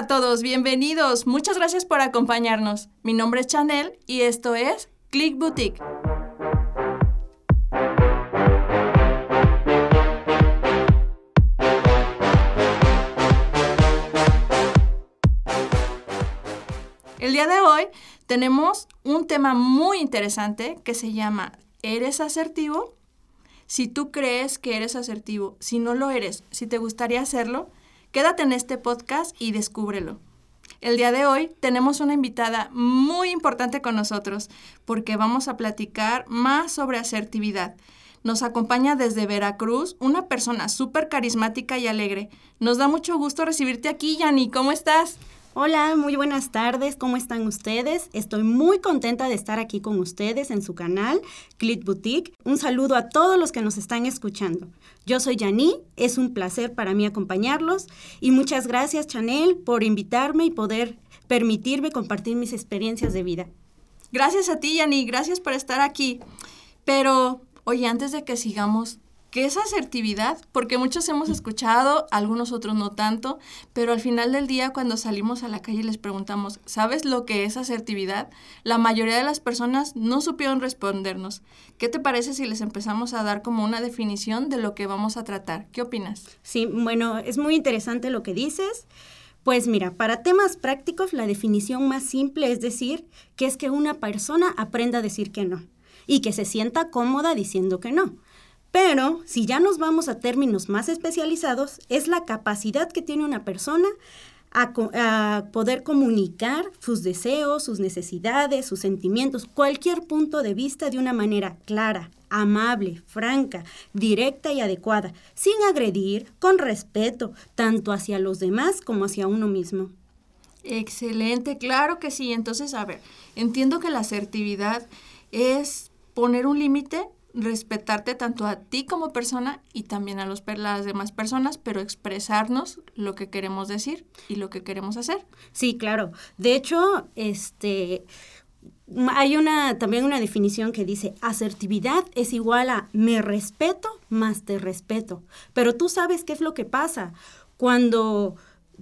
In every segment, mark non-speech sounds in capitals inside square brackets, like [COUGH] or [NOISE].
a todos, bienvenidos. Muchas gracias por acompañarnos. Mi nombre es Chanel y esto es Click Boutique. El día de hoy tenemos un tema muy interesante que se llama ¿Eres asertivo? Si tú crees que eres asertivo, si no lo eres, si te gustaría hacerlo, quédate en este podcast y descúbrelo. El día de hoy tenemos una invitada muy importante con nosotros porque vamos a platicar más sobre asertividad. Nos acompaña desde Veracruz una persona súper carismática y alegre. Nos da mucho gusto recibirte aquí, Yani. ¿Cómo estás? Hola, muy buenas tardes, ¿cómo están ustedes? Estoy muy contenta de estar aquí con ustedes en su canal, Clit Boutique. Un saludo a todos los que nos están escuchando. Yo soy Yani, es un placer para mí acompañarlos y muchas gracias Chanel por invitarme y poder permitirme compartir mis experiencias de vida. Gracias a ti, Yani, gracias por estar aquí. Pero, oye, antes de que sigamos, ¿Qué es asertividad? Porque muchos hemos escuchado, algunos otros no tanto, pero al final del día cuando salimos a la calle y les preguntamos, ¿sabes lo que es asertividad? La mayoría de las personas no supieron respondernos. ¿Qué te parece si les empezamos a dar como una definición de lo que vamos a tratar? ¿Qué opinas? Sí, bueno, es muy interesante lo que dices. Pues mira, para temas prácticos la definición más simple es decir que es que una persona aprenda a decir que no y que se sienta cómoda diciendo que no. Pero si ya nos vamos a términos más especializados, es la capacidad que tiene una persona a, poder comunicar sus deseos, sus necesidades, sus sentimientos, cualquier punto de vista de una manera clara, amable, franca, directa y adecuada, sin agredir, con respeto, tanto hacia los demás como hacia uno mismo. Excelente, claro que sí. Entonces, a ver, entiendo que la asertividad es poner un límite respetarte tanto a ti como persona y también a los, las demás personas, pero expresarnos lo que queremos decir y lo que queremos hacer. Sí, claro. De hecho, este hay una también una definición que dice asertividad es igual a me respeto más te respeto. Pero tú sabes qué es lo que pasa cuando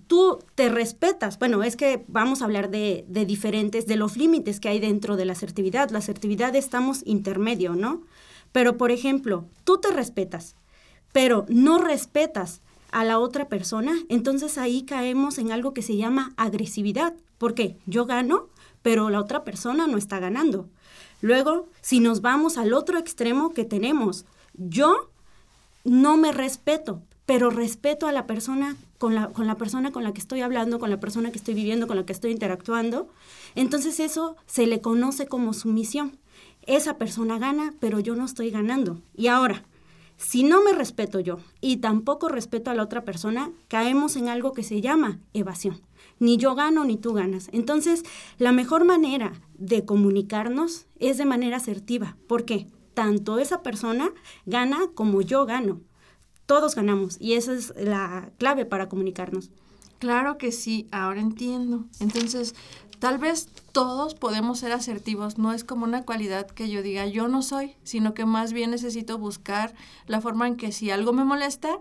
tú te respetas. Bueno, es que vamos a hablar de, de diferentes, de los límites que hay dentro de la asertividad. La asertividad estamos intermedio, ¿no? Pero, por ejemplo, tú te respetas, pero no respetas a la otra persona, entonces ahí caemos en algo que se llama agresividad. ¿Por qué? Yo gano, pero la otra persona no está ganando. Luego, si nos vamos al otro extremo que tenemos, yo no me respeto, pero respeto a la persona con la, con la persona con la que estoy hablando, con la persona que estoy viviendo, con la que estoy interactuando. Entonces eso se le conoce como sumisión esa persona gana, pero yo no estoy ganando. Y ahora, si no me respeto yo y tampoco respeto a la otra persona, caemos en algo que se llama evasión. Ni yo gano ni tú ganas. Entonces, la mejor manera de comunicarnos es de manera asertiva. ¿Por qué? Tanto esa persona gana como yo gano. Todos ganamos y esa es la clave para comunicarnos. Claro que sí, ahora entiendo. Entonces, Tal vez todos podemos ser asertivos, no es como una cualidad que yo diga yo no soy, sino que más bien necesito buscar la forma en que si algo me molesta,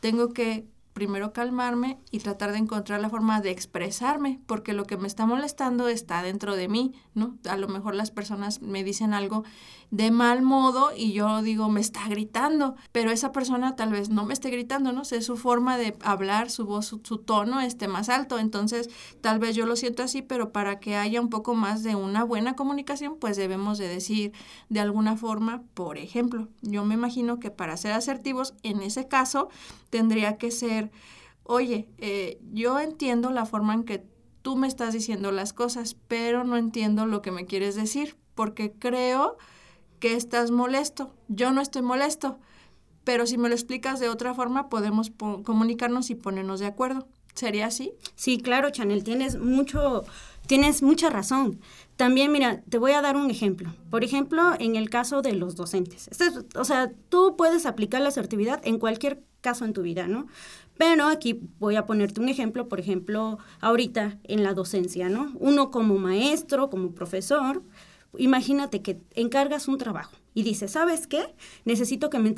tengo que primero calmarme y tratar de encontrar la forma de expresarme, porque lo que me está molestando está dentro de mí, ¿no? A lo mejor las personas me dicen algo de mal modo y yo digo, me está gritando, pero esa persona tal vez no me esté gritando, ¿no? sé, su forma de hablar, su voz, su, tono esté más alto, entonces tal vez yo lo siento así, pero para que haya un poco más de una buena comunicación, pues debemos de decir de alguna forma, por ejemplo, yo me imagino que para ser asertivos, en ese caso, tendría que ser, oye, eh, yo entiendo la forma en que tú me estás diciendo las cosas, pero no entiendo lo que me quieres decir, porque creo que estás molesto. Yo no estoy molesto, pero si me lo explicas de otra forma, podemos comunicarnos y ponernos de acuerdo. ¿Sería así? Sí, claro, Chanel, tienes mucho, tienes mucha razón. También, mira, te voy a dar un ejemplo. Por ejemplo, en el caso de los docentes. Este o sea, tú puedes aplicar la asertividad en cualquier caso en tu vida, ¿no? Pero aquí voy a ponerte un ejemplo, por ejemplo, ahorita en la docencia, ¿no? Uno como maestro, como profesor, imagínate que encargas un trabajo y dices, ¿sabes qué? Necesito que me,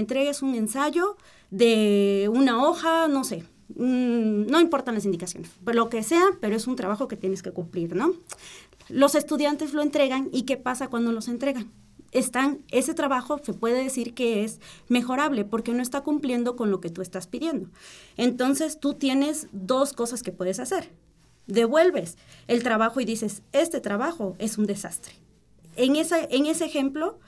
entregues un ensayo de una hoja, no sé, mm, no importan las indicaciones, lo que sea, pero es un trabajo que tienes que cumplir, ¿no? Los estudiantes lo entregan y ¿qué pasa cuando los entregan? Están, ese trabajo se puede decir que es mejorable porque no está cumpliendo con lo que tú estás pidiendo. Entonces tú tienes dos cosas que puedes hacer. Devuelves el trabajo y dices, este trabajo es un desastre. En, esa, en ese ejemplo,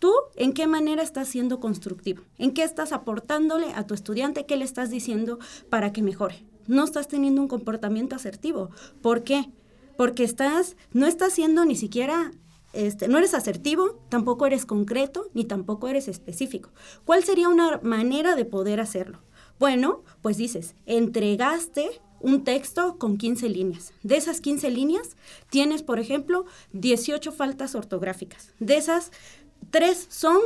¿Tú en qué manera estás siendo constructivo? ¿En qué estás aportándole a tu estudiante? ¿Qué le estás diciendo para que mejore? No estás teniendo un comportamiento asertivo. ¿Por qué? Porque estás, no estás siendo ni siquiera, este, no eres asertivo, tampoco eres concreto, ni tampoco eres específico. ¿Cuál sería una manera de poder hacerlo? Bueno, pues dices, entregaste un texto con 15 líneas. De esas 15 líneas, tienes, por ejemplo, 18 faltas ortográficas. De esas, Tres son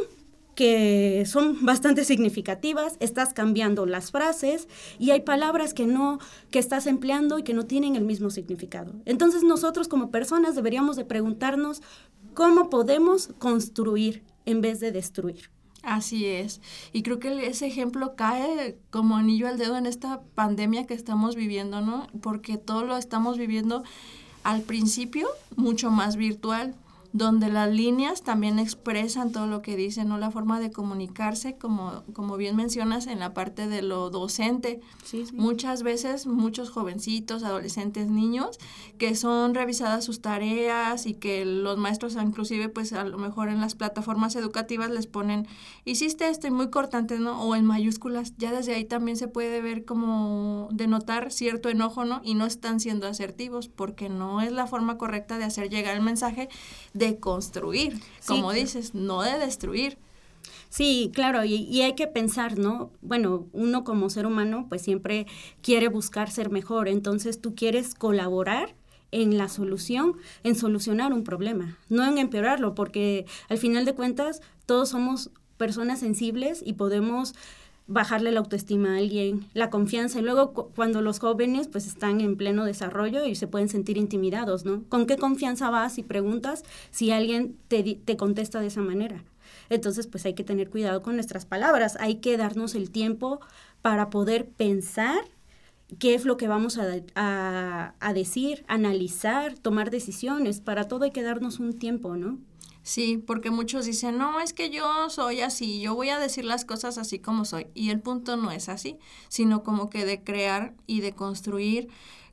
que son bastante significativas, estás cambiando las frases y hay palabras que no que estás empleando y que no tienen el mismo significado. Entonces nosotros como personas deberíamos de preguntarnos cómo podemos construir en vez de destruir. Así es. Y creo que ese ejemplo cae como anillo al dedo en esta pandemia que estamos viviendo, ¿no? Porque todo lo estamos viviendo al principio mucho más virtual donde las líneas también expresan todo lo que dicen, ¿no? La forma de comunicarse, como, como bien mencionas en la parte de lo docente. Muchas veces muchos jovencitos, adolescentes, niños, que son revisadas sus tareas y que los maestros inclusive pues a lo mejor en las plataformas educativas les ponen, hiciste esto y muy cortante, ¿no? O en mayúsculas, ya desde ahí también se puede ver como denotar cierto enojo, ¿no? Y no están siendo asertivos porque no es la forma correcta de hacer llegar el mensaje de construir, como dices, no de destruir. Sí, claro, y, hay que pensar, ¿no? Bueno, uno como ser humano pues siempre quiere buscar ser mejor, entonces tú quieres colaborar en la solución, en solucionar un problema, no en empeorarlo, porque al final de cuentas todos somos personas sensibles y podemos bajarle la autoestima a alguien, la confianza. Y luego cuando los jóvenes pues están en pleno desarrollo y se pueden sentir intimidados, ¿no? ¿Con qué confianza vas y preguntas si alguien te, te contesta de esa manera? Entonces pues hay que tener cuidado con nuestras palabras, hay que darnos el tiempo para poder pensar qué es lo que vamos a, a, a decir, analizar, tomar decisiones. Para todo hay que darnos un tiempo, ¿no? Sí, porque muchos dicen, no, es que yo soy así, yo voy a decir las cosas así como soy. Y el punto no es así, sino como que de crear y de construir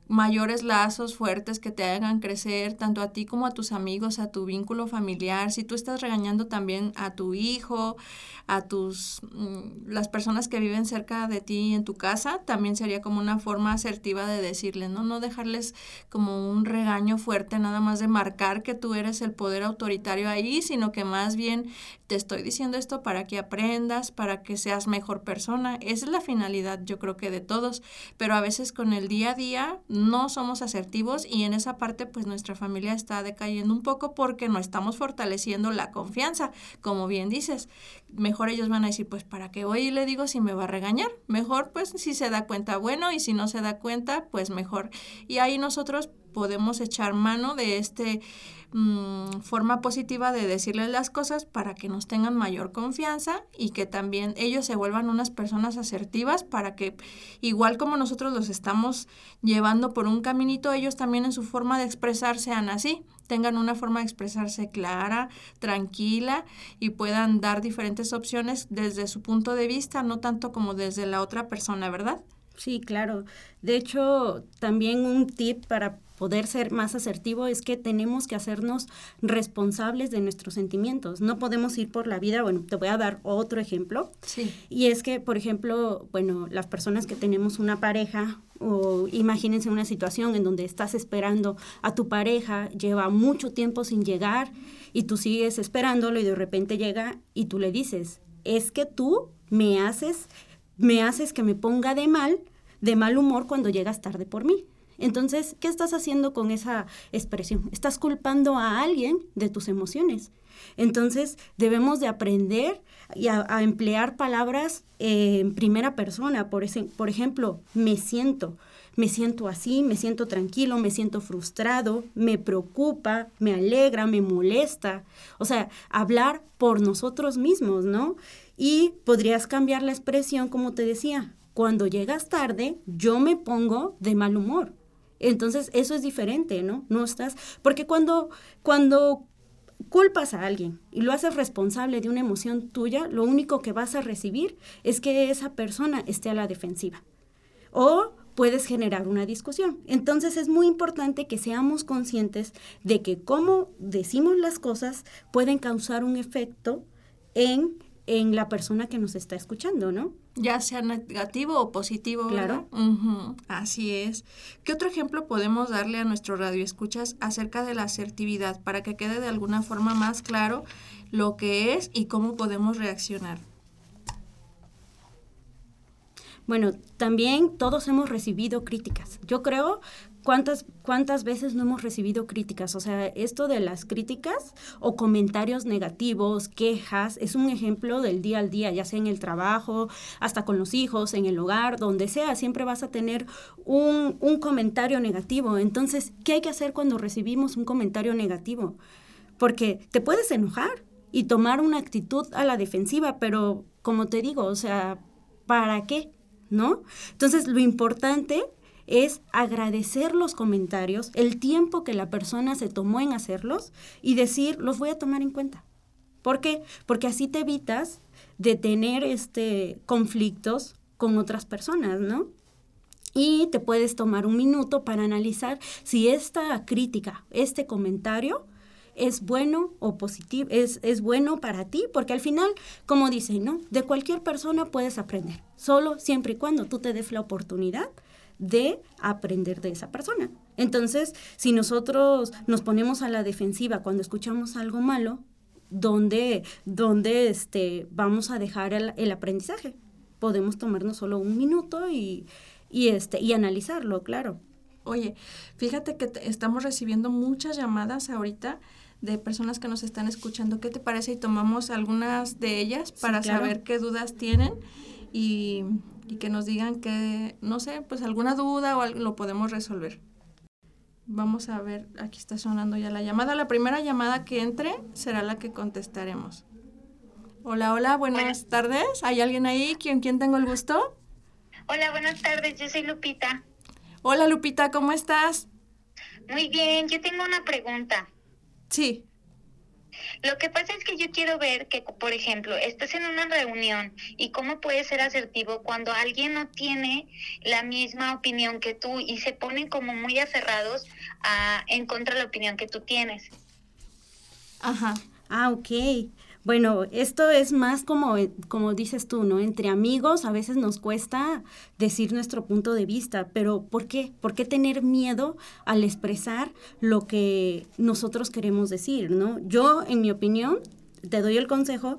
mayores lazos fuertes que te hagan crecer tanto a ti como a tus amigos, a tu vínculo familiar. Si tú estás regañando también a tu hijo, a tus mm, las personas que viven cerca de ti en tu casa, también sería como una forma asertiva de decirles, ¿no? No dejarles como un regaño fuerte nada más de marcar que tú eres el poder autoritario ahí, sino que más bien te estoy diciendo esto para que aprendas, para que seas mejor persona. Esa es la finalidad, yo creo que de todos, pero a veces con el día a día no somos asertivos y en esa parte pues nuestra familia está decayendo un poco porque no estamos fortaleciendo la confianza, como bien dices. Mejor ellos van a decir, pues para qué voy y le digo si me va a regañar. Mejor pues si se da cuenta, bueno, y si no se da cuenta, pues mejor. Y ahí nosotros podemos echar mano de este mm, forma positiva de decirles las cosas para que nos tengan mayor confianza y que también ellos se vuelvan unas personas asertivas para que igual como nosotros los estamos llevando por un caminito, ellos también en su forma de expresar sean así, tengan una forma de expresarse clara, tranquila y puedan dar diferentes opciones desde su punto de vista, no tanto como desde la otra persona, ¿verdad? Sí, claro. De hecho, también un tip para poder ser más asertivo es que tenemos que hacernos responsables de nuestros sentimientos. No podemos ir por la vida, bueno, te voy a dar otro ejemplo. Sí. Y es que, por ejemplo, bueno, las personas que tenemos una pareja o imagínense una situación en donde estás esperando a tu pareja, lleva mucho tiempo sin llegar y tú sigues esperándolo y de repente llega y tú le dices, es que tú me haces, me haces que me ponga de mal, de mal humor cuando llegas tarde por mí. Entonces, ¿qué estás haciendo con esa expresión? Estás culpando a alguien de tus emociones. Entonces, debemos de aprender a, emplear palabras en primera persona. Por, ese, por ejemplo, me siento. Me siento así, me siento tranquilo, me siento frustrado, me preocupa, me alegra, me molesta. O sea, hablar por nosotros mismos, ¿no? Y podrías cambiar la expresión, como te decía, cuando llegas tarde, yo me pongo de mal humor. Entonces, eso es diferente, ¿no? No estás, porque cuando, cuando culpas a alguien y lo haces responsable de una emoción tuya, lo único que vas a recibir es que esa persona esté a la defensiva. O puedes generar una discusión. Entonces es muy importante que seamos conscientes de que cómo decimos las cosas pueden causar un efecto en, en la persona que nos está escuchando, ¿no? Ya sea negativo o positivo. Claro. Así es. ¿Qué otro ejemplo podemos darle a nuestro radio escuchas acerca de la asertividad para que quede de alguna forma más claro lo que es y cómo podemos reaccionar? Bueno, también todos hemos recibido críticas. Yo creo ¿Cuántas, ¿Cuántas veces no hemos recibido críticas? O sea, esto de las críticas o comentarios negativos, quejas, es un ejemplo del día al día, ya sea en el trabajo, hasta con los hijos, en el hogar, donde sea, siempre vas a tener un, un comentario negativo. Entonces, ¿qué hay que hacer cuando recibimos un comentario negativo? Porque te puedes enojar y tomar una actitud a la defensiva, pero como te digo, o sea, ¿para qué? ¿No? Entonces, lo importante es agradecer los comentarios, el tiempo que la persona se tomó en hacerlos y decir, los voy a tomar en cuenta. ¿Por qué? Porque así te evitas de tener este conflictos con otras personas, ¿no? Y te puedes tomar un minuto para analizar si esta crítica, este comentario es bueno o positivo, es, es bueno para ti, porque al final, como dicen, ¿no? De cualquier persona puedes aprender, solo siempre y cuando tú te des la oportunidad de aprender de esa persona. Entonces, si nosotros nos ponemos a la defensiva cuando escuchamos algo malo, ¿dónde, dónde este, vamos a dejar el, aprendizaje? Podemos tomarnos solo un minuto y, y, este, y analizarlo, claro. Oye, fíjate que estamos recibiendo muchas llamadas ahorita de personas que nos están escuchando. ¿Qué te parece? Y tomamos algunas de ellas para saber qué dudas tienen y, y que nos digan que, no sé, pues alguna duda o algo lo podemos resolver. Vamos a ver, aquí está sonando ya la llamada. La primera llamada que entre será la que contestaremos. Hola, hola, buenas tardes. ¿Hay alguien ahí? ¿Quién, quién tengo el gusto? Hola, buenas tardes, yo soy Lupita. Hola, Lupita, ¿cómo estás? Muy bien, yo tengo una pregunta. Sí. Lo que pasa es que yo quiero ver que, por ejemplo, estás en una reunión y cómo puedes ser asertivo cuando alguien no tiene la misma opinión que tú y se ponen como muy aferrados a, en contra de la opinión que tú tienes. Ajá. Ah, ok. Bueno, esto es más como, eh, como dices tú, ¿no? Entre amigos a veces nos cuesta decir nuestro punto de vista, pero ¿por qué? ¿Por qué tener miedo al expresar lo que nosotros queremos decir, ¿no? Yo, en mi opinión, te doy el consejo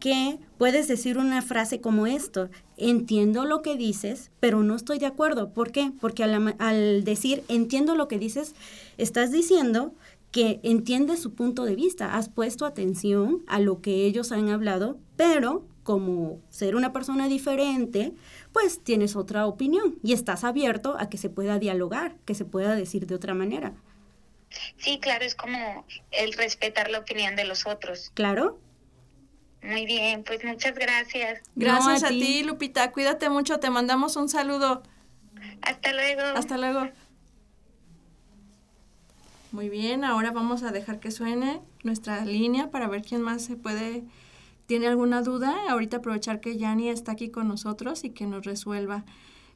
que puedes decir una frase como esto, entiendo lo que dices, pero no estoy de acuerdo. ¿Por qué? Porque al, al decir entiendo lo que dices, estás diciendo que entiende su punto de vista, has puesto atención a lo que ellos han hablado, pero como ser una persona diferente, pues tienes otra opinión y estás abierto a que se pueda dialogar, que se pueda decir de otra manera. Sí, claro, es como el respetar la opinión de los otros. Claro. Muy bien, pues muchas gracias. Gracias a, ti, Lupita. Cuídate mucho, te mandamos un saludo. Hasta luego. Hasta luego. Muy bien, ahora vamos a dejar que suene nuestra línea para ver quién más se puede, tiene alguna duda. Ahorita aprovechar que Yani está aquí con nosotros y que nos resuelva,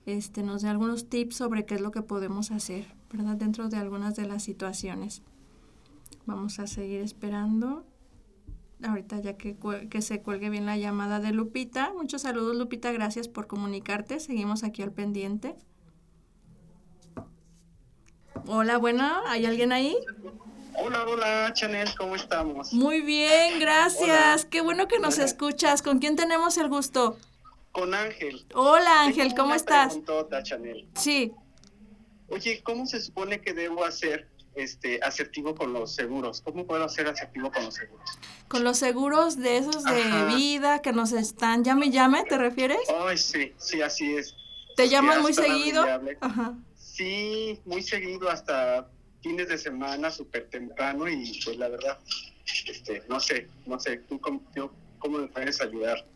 este, nos dé algunos tips sobre qué es lo que podemos hacer, ¿verdad? Dentro de algunas de las situaciones. Vamos a seguir esperando. Ahorita ya que, que se cuelgue bien la llamada de Lupita. Muchos saludos Lupita, gracias por comunicarte. Seguimos aquí al pendiente. Hola, bueno, ¿hay alguien ahí? Hola, hola, Chanel, ¿cómo estamos? Muy bien, gracias. Qué bueno que nos escuchas. ¿Con quién tenemos el gusto? Con Ángel. Hola, Ángel, ¿cómo estás? Chanel. Sí. Oye, ¿cómo se supone que debo hacer este asertivo con los seguros? ¿Cómo puedo hacer asertivo con los seguros? Con los seguros de esos de vida que nos están llame y llame, ¿te refieres? Ay, sí, sí, así es. ¿Te llaman muy seguido? Ajá. Sí, muy seguido hasta fines de semana, súper temprano y pues la verdad, este, no sé, no sé, tú cómo, cómo me puedes ayudar.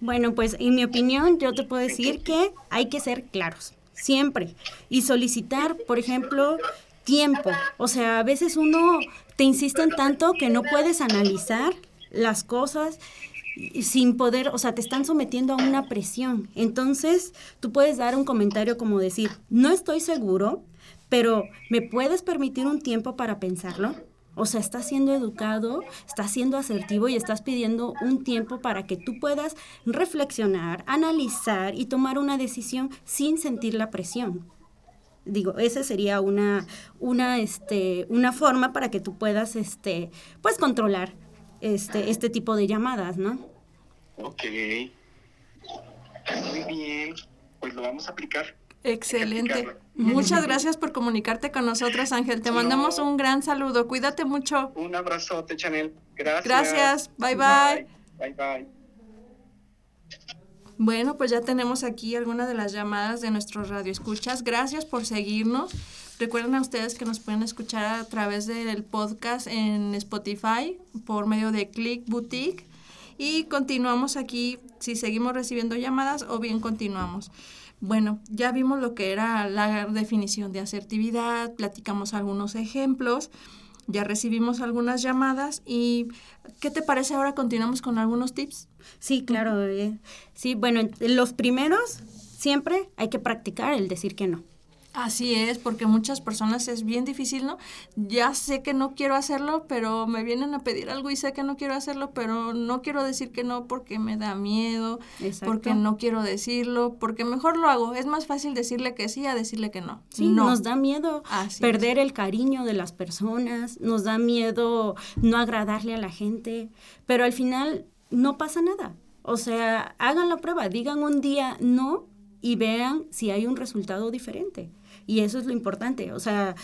Bueno, pues en mi opinión yo te puedo decir que hay que ser claros, siempre. Y solicitar, por ejemplo, tiempo. O sea, a veces uno te insisten tanto que no puedes analizar las cosas sin poder, o sea, te están sometiendo a una presión. Entonces, tú puedes dar un comentario como decir, no estoy seguro, pero ¿me puedes permitir un tiempo para pensarlo? O sea, estás siendo educado, estás siendo asertivo y estás pidiendo un tiempo para que tú puedas reflexionar, analizar y tomar una decisión sin sentir la presión. Digo, esa sería una, una, este, una forma para que tú puedas, este, pues, controlar este, este tipo de llamadas, ¿no? Ok. Muy bien. Pues lo vamos a aplicar. Excelente. Muchas gracias por comunicarte con nosotros, Ángel. Te mandamos un gran saludo. Cuídate mucho. Un abrazote, Chanel. Gracias. Gracias. Bye, bye. Bye, bye. Bueno, pues ya tenemos aquí algunas de las llamadas de nuestros radioescuchas. Gracias por seguirnos. Recuerden a ustedes que nos pueden escuchar a través del podcast en Spotify por medio de Click Boutique. Y continuamos aquí si seguimos recibiendo llamadas o bien continuamos. Bueno, ya vimos lo que era la definición de asertividad, platicamos algunos ejemplos, ya recibimos algunas llamadas y ¿qué te parece ahora continuamos con algunos tips? Sí, claro. Sí, bueno, los primeros siempre hay que practicar el decir que no. Así es, porque muchas personas es bien difícil, ¿no? Ya sé que no quiero hacerlo, pero me vienen a pedir algo y sé que no quiero hacerlo, pero no quiero decir que no porque me da miedo, porque no quiero decirlo, porque mejor lo hago. Es más fácil decirle que sí a decirle que no. Sí, nos da miedo perder el cariño de las personas, nos da miedo no agradarle a la gente, pero al final no pasa nada. O sea, hagan la prueba, digan un día no y vean si hay un resultado diferente. Y eso es lo importante. O sea,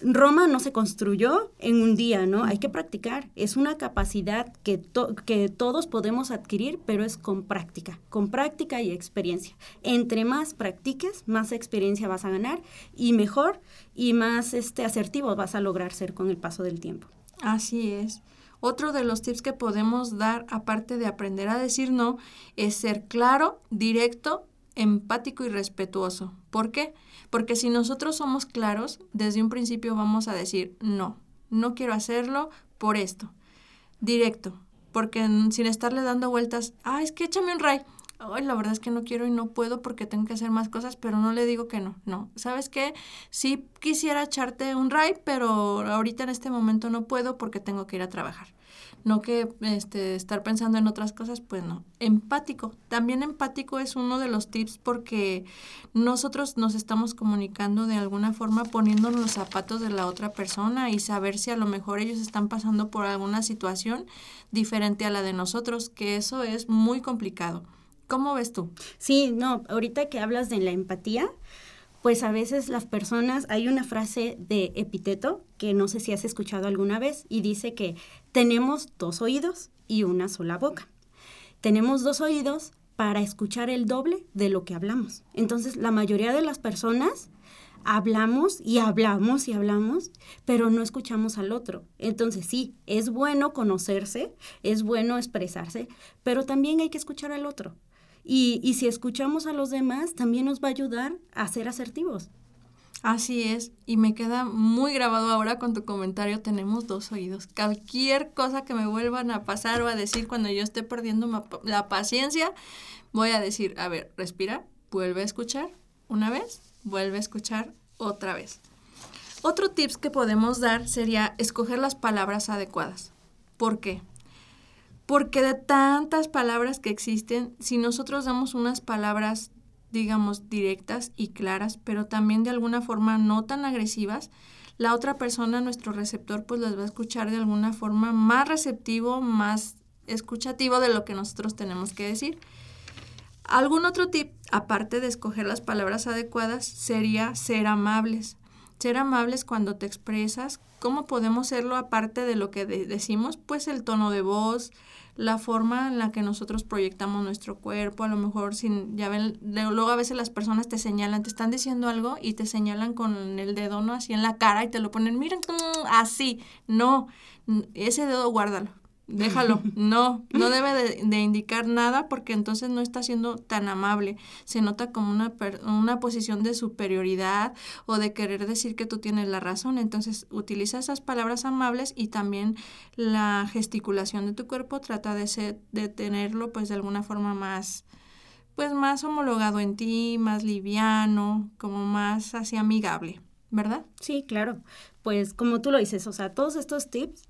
Roma no se construyó en un día, ¿no? Hay que practicar. Es una capacidad que, que todos podemos adquirir, pero es con práctica, con práctica y experiencia. Entre más practiques, más experiencia vas a ganar y mejor y más este, asertivo vas a lograr ser con el paso del tiempo. Así es. Otro de los tips que podemos dar, aparte de aprender a decir no, es ser claro, directo, empático y respetuoso. ¿Por qué? Porque si nosotros somos claros, desde un principio vamos a decir, no, no quiero hacerlo por esto. Directo, porque sin estarle dando vueltas, ah, es que échame un ray. Ay, la verdad es que no quiero y no puedo porque tengo que hacer más cosas, pero no le digo que no. No, ¿sabes qué? Sí quisiera echarte un ray, pero ahorita en este momento no puedo porque tengo que ir a trabajar no que este, estar pensando en otras cosas, pues no. Empático, también empático es uno de los tips porque nosotros nos estamos comunicando de alguna forma poniéndonos los zapatos de la otra persona y saber si a lo mejor ellos están pasando por alguna situación diferente a la de nosotros, que eso es muy complicado. ¿Cómo ves tú? Sí, no, ahorita que hablas de la empatía, pues a veces las personas, hay una frase de epiteto que no sé si has escuchado alguna vez y dice que tenemos dos oídos y una sola boca. Tenemos dos oídos para escuchar el doble de lo que hablamos. Entonces, la mayoría de las personas hablamos y hablamos y hablamos, pero no escuchamos al otro. Entonces, sí, es bueno conocerse, es bueno expresarse, pero también hay que escuchar al otro. Y, y si escuchamos a los demás, también nos va a ayudar a ser asertivos. Así es, y me queda muy grabado ahora con tu comentario, tenemos dos oídos. Cualquier cosa que me vuelvan a pasar o a decir cuando yo esté perdiendo la paciencia, voy a decir, a ver, respira, vuelve a escuchar una vez, vuelve a escuchar otra vez. Otro tips que podemos dar sería escoger las palabras adecuadas. ¿Por qué? Porque de tantas palabras que existen, si nosotros damos unas palabras, digamos, directas y claras, pero también de alguna forma no tan agresivas, la otra persona, nuestro receptor, pues las va a escuchar de alguna forma más receptivo, más escuchativo de lo que nosotros tenemos que decir. Algún otro tip, aparte de escoger las palabras adecuadas, sería ser amables. Ser amables cuando te expresas. ¿Cómo podemos serlo aparte de lo que decimos? Pues el tono de voz, la forma en la que nosotros proyectamos nuestro cuerpo, a lo mejor sin, ya ven, luego a veces las personas te señalan, te están diciendo algo y te señalan con el dedo, ¿no? Así en la cara y te lo ponen, miren, así, no, ese dedo guárdalo, déjalo. [LAUGHS] No, no debe de, indicar nada porque entonces no está siendo tan amable. Se nota como una, una posición de superioridad o de querer decir que tú tienes la razón. Entonces utiliza esas palabras amables y también la gesticulación de tu cuerpo trata de, ser, de tenerlo pues de alguna forma más pues más homologado en ti, más liviano, como más así amigable, ¿verdad? Sí, claro. Pues como tú lo dices, o sea, todos estos tips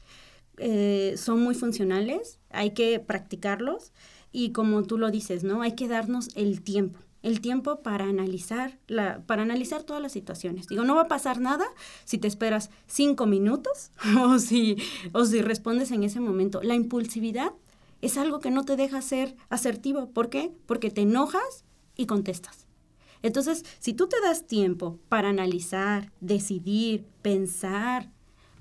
eh, son muy funcionales, hay que practicarlos y como tú lo dices, ¿no? Hay que darnos el tiempo el tiempo para analizar, la, para analizar todas las situaciones. Digo, no va a pasar nada si te esperas cinco minutos [LAUGHS] o si, o si respondes en ese momento. La impulsividad es algo que no te deja ser asertivo. ¿Por qué? Porque te enojas y contestas. Entonces, si tú te das tiempo para analizar, decidir, pensar,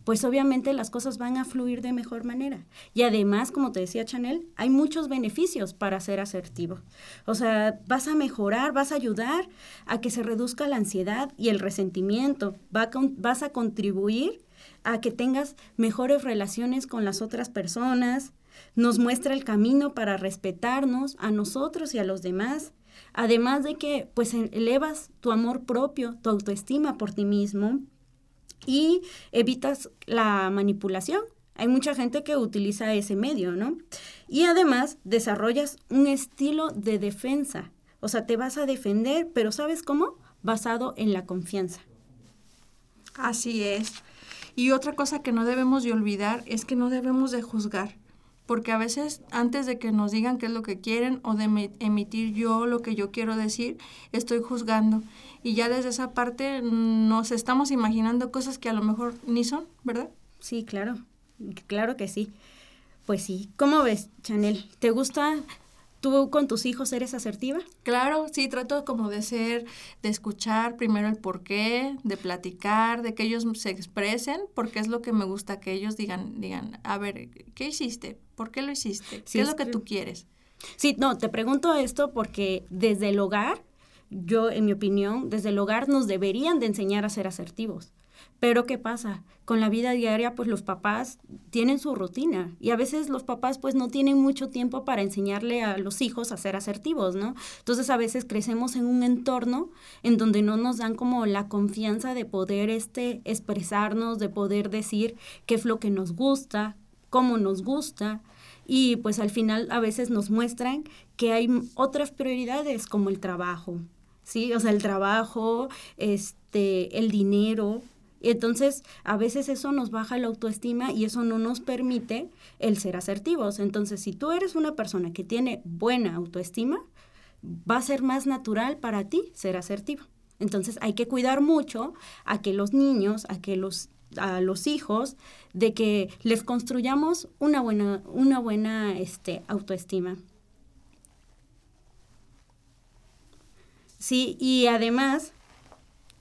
pues obviamente las cosas van a fluir de mejor manera. Y además, como te decía Chanel, hay muchos beneficios para ser asertivo. O sea, vas a mejorar, vas a ayudar a que se reduzca la ansiedad y el resentimiento, vas a contribuir a que tengas mejores relaciones con las otras personas, nos muestra el camino para respetarnos a nosotros y a los demás. Además de que pues elevas tu amor propio, tu autoestima por ti mismo, y evitas la manipulación. Hay mucha gente que utiliza ese medio, ¿no? Y además desarrollas un estilo de defensa. O sea, te vas a defender, pero ¿sabes cómo? Basado en la confianza. Así es. Y otra cosa que no debemos de olvidar es que no debemos de juzgar. Porque a veces antes de que nos digan qué es lo que quieren o de emitir yo lo que yo quiero decir, estoy juzgando y ya desde esa parte nos estamos imaginando cosas que a lo mejor ni son, ¿verdad? Sí, claro, claro que sí. Pues sí, ¿cómo ves, Chanel? ¿Te gusta ¿Tú con tus hijos eres asertiva? Claro, sí, trato como de ser, de escuchar primero el porqué, de platicar, de que ellos se expresen, porque es lo que me gusta, que ellos digan, digan, a ver, ¿qué hiciste? ¿Por qué lo hiciste? ¿Qué es lo que tú quieres? Sí, no, te pregunto esto porque desde el hogar yo, en mi opinión, desde el hogar nos deberían de enseñar a ser asertivos. Pero ¿qué pasa? Con la vida diaria, pues los papás tienen su rutina y a veces los papás pues no tienen mucho tiempo para enseñarle a los hijos a ser asertivos, ¿no? Entonces a veces crecemos en un entorno en donde no nos dan como la confianza de poder este, expresarnos, de poder decir qué es lo que nos gusta, cómo nos gusta y pues al final a veces nos muestran que hay otras prioridades como el trabajo, ¿sí? O sea, el trabajo, este, el dinero. Entonces, a veces eso nos baja la autoestima y eso no nos permite el ser asertivos. Entonces, si tú eres una persona que tiene buena autoestima, va a ser más natural para ti ser asertivo. Entonces, hay que cuidar mucho a que los niños, a que los a los hijos de que les construyamos una buena una buena este autoestima. Sí, y además,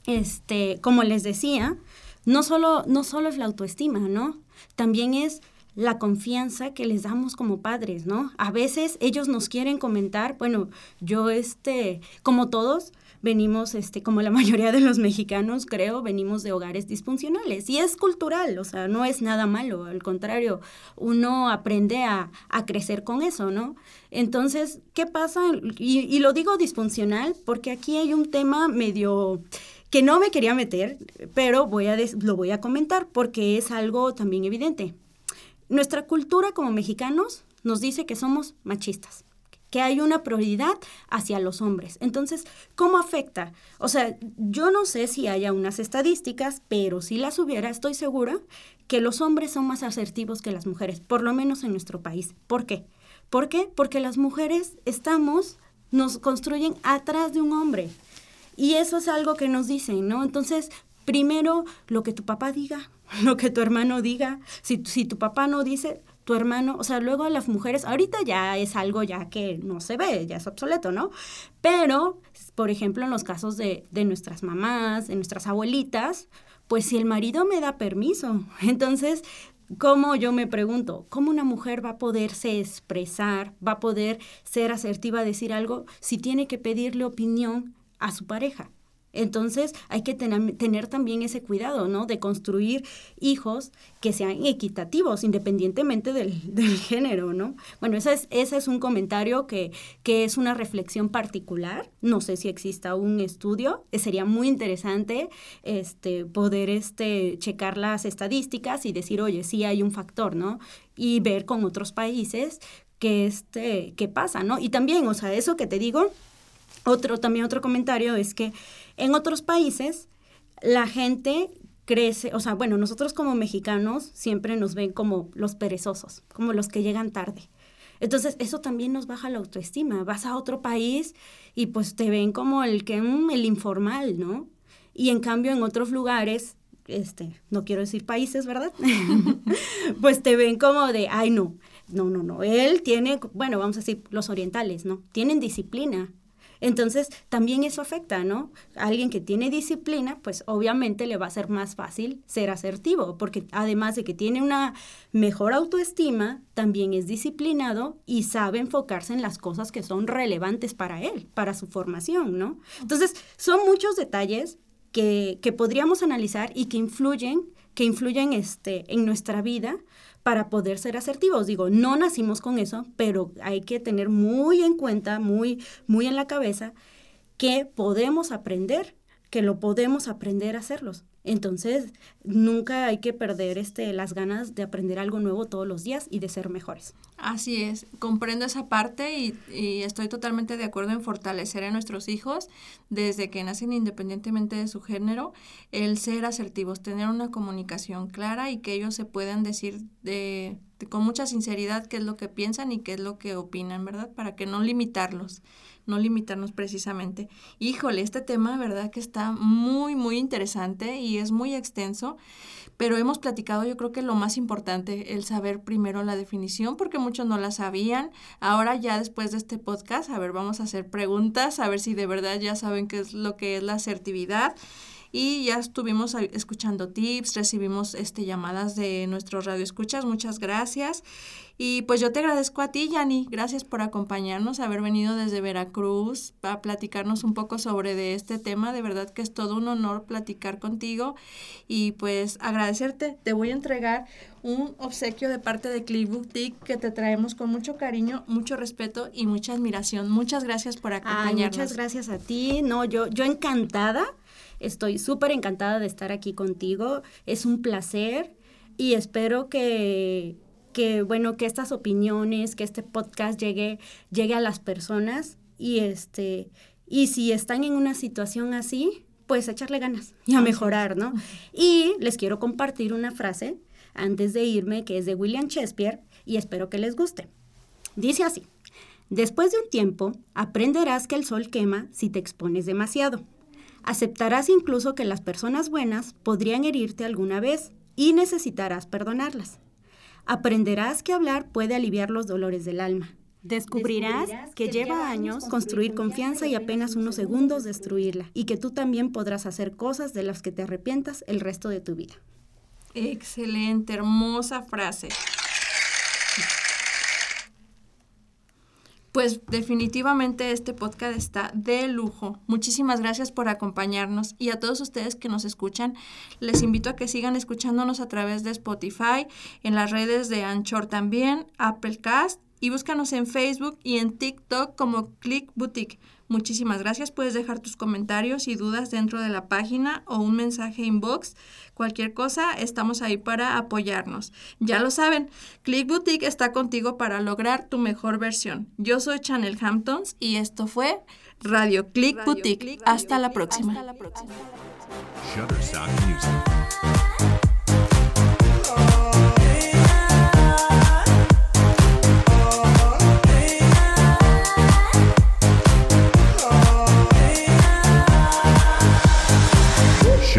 este, como les decía, no solo, no solo es la autoestima, ¿no? También es la confianza que les damos como padres, ¿no? A veces ellos nos quieren comentar, bueno, yo este, como todos, venimos, este, como la [LAUGHS] mayoría de los mexicanos, creo, venimos de hogares disfuncionales. Y es cultural, o sea, no es nada malo, al contrario, uno aprende a, crecer con eso, ¿no? Entonces, ¿qué pasa? Y, lo digo disfuncional porque aquí hay un tema medio que no me quería meter, pero voy a lo voy a comentar porque es algo también evidente. Nuestra cultura como mexicanos nos dice que somos machistas que hay una prioridad hacia los hombres. Entonces, ¿cómo afecta? O sea, yo no sé si haya unas estadísticas, pero si las hubiera, estoy segura que los hombres son más asertivos que las mujeres, por lo menos en nuestro país. ¿Por qué? ¿Por qué? Porque las mujeres estamos, nos construyen atrás de un hombre. Y eso es algo que nos dicen, ¿no? Entonces, primero, lo que tu papá diga, [LAUGHS] lo que tu hermano diga. Si, si tu papá no dice, tu hermano, o sea, luego las mujeres, ahorita ya es algo ya que no se ve, ya es obsoleto, ¿no? Pero, por ejemplo, en los casos de, de nuestras mamás, de nuestras abuelitas, pues si el marido me da permiso, [LAUGHS] entonces ¿Cómo yo me pregunto, cómo una mujer va a poderse expresar, va a poder ser asertiva, decir algo, si tiene que pedirle opinión a su pareja? Entonces hay que tener, tener, también ese cuidado, ¿no? De construir hijos que sean equitativos independientemente del, [LAUGHS] del género, ¿no? Bueno, ese es, ese es un comentario que, que, es una reflexión particular. No sé si exista un estudio. Eh, sería muy interesante este, poder este, checar las estadísticas y decir, oye, sí hay un factor, ¿no? Y ver con otros países qué, este, qué pasa, ¿no? Y también, o sea, eso que te digo, otro, también otro comentario es que en otros países la gente crece, o sea, bueno, nosotros como mexicanos siempre nos ven como los perezosos, como los que llegan tarde. Entonces, eso también nos baja la autoestima. Vas a otro país y pues te ven como el que mm, el informal, ¿no? Y en cambio en otros lugares, este, no quiero decir países, ¿verdad? [LAUGHS] pues te ven como de, ay, no, no, no, no. Él tiene, bueno, vamos a decir los orientales, ¿no? Tienen disciplina. Entonces, también eso afecta, ¿no? Alguien que tiene disciplina, pues obviamente le va a ser más fácil ser asertivo, porque además de que tiene una mejor autoestima, también es disciplinado y sabe enfocarse en las cosas que son relevantes para él, para su formación, ¿no? Entonces, son muchos detalles que, que podríamos analizar y que influyen, que influyen este, en nuestra vida, para poder ser asertivos. Digo, no nacimos con eso, pero hay que tener muy en cuenta, muy, muy en la cabeza, que podemos aprender, que lo podemos aprender a hacerlos. Entonces, nunca hay que perder este, las ganas de aprender algo nuevo todos los días y de ser mejores. Así es, comprendo esa parte y, y, estoy totalmente de acuerdo en fortalecer a nuestros hijos desde que nacen independientemente de su género, el ser asertivos, tener una comunicación clara y que ellos se puedan decir de, de, con mucha sinceridad qué es lo que piensan y qué es lo que opinan, ¿verdad? Para que no limitarlos no limitarnos precisamente. Híjole, este tema, ¿verdad? Que está muy, muy interesante y es muy extenso, pero hemos platicado yo creo que lo más importante, el saber primero la definición, porque muchos no la sabían. Ahora ya después de este podcast, a ver, vamos a hacer preguntas, a ver si de verdad ya saben qué es lo que es la asertividad y ya estuvimos escuchando tips, recibimos este llamadas de nuestros radioescuchas, muchas gracias. Y pues yo te agradezco a ti, Yani, gracias por acompañarnos, haber venido desde Veracruz a platicarnos un poco sobre de este tema, de verdad que es todo un honor platicar contigo y pues agradecerte, te voy a entregar un obsequio de parte de Click Boutique que te traemos con mucho cariño, mucho respeto y mucha admiración. Muchas gracias por acompañarnos. Ay, muchas gracias a ti. No, yo yo encantada Estoy súper encantada de estar aquí contigo. Es un placer y espero que, que, bueno, que estas opiniones, que este podcast llegue, llegue a las personas y este, y si están en una situación así, pues echarle ganas y a mejorar, ¿no? Y les quiero compartir una frase antes de irme que es de William Shakespeare y espero que les guste. Dice así, después de un tiempo aprenderás que el sol quema si te expones demasiado. Aceptarás incluso que las personas buenas podrían herirte alguna vez y necesitarás perdonarlas. Aprenderás que hablar puede aliviar los dolores del alma. Descubrirás, que, lleva años construir confianza y apenas unos segundos destruirla, y que tú también podrás hacer cosas de las que te arrepientas el resto de tu vida. Excelente, hermosa frase. Pues definitivamente este podcast está de lujo. Muchísimas gracias por acompañarnos y a todos ustedes que nos escuchan, les invito a que sigan escuchándonos a través de Spotify, en las redes de Anchor también, Applecast y búscanos en Facebook y en TikTok como Click Boutique. Muchísimas gracias. Puedes dejar tus comentarios y dudas dentro de la página o un mensaje inbox. Cualquier cosa, estamos ahí para apoyarnos. Ya lo saben, Click Boutique está contigo para lograr tu mejor versión. Yo soy Chanel Hamptons y esto fue Radio Click Boutique. Hasta la próxima. Hasta la próxima.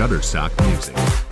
Shutterstock Music.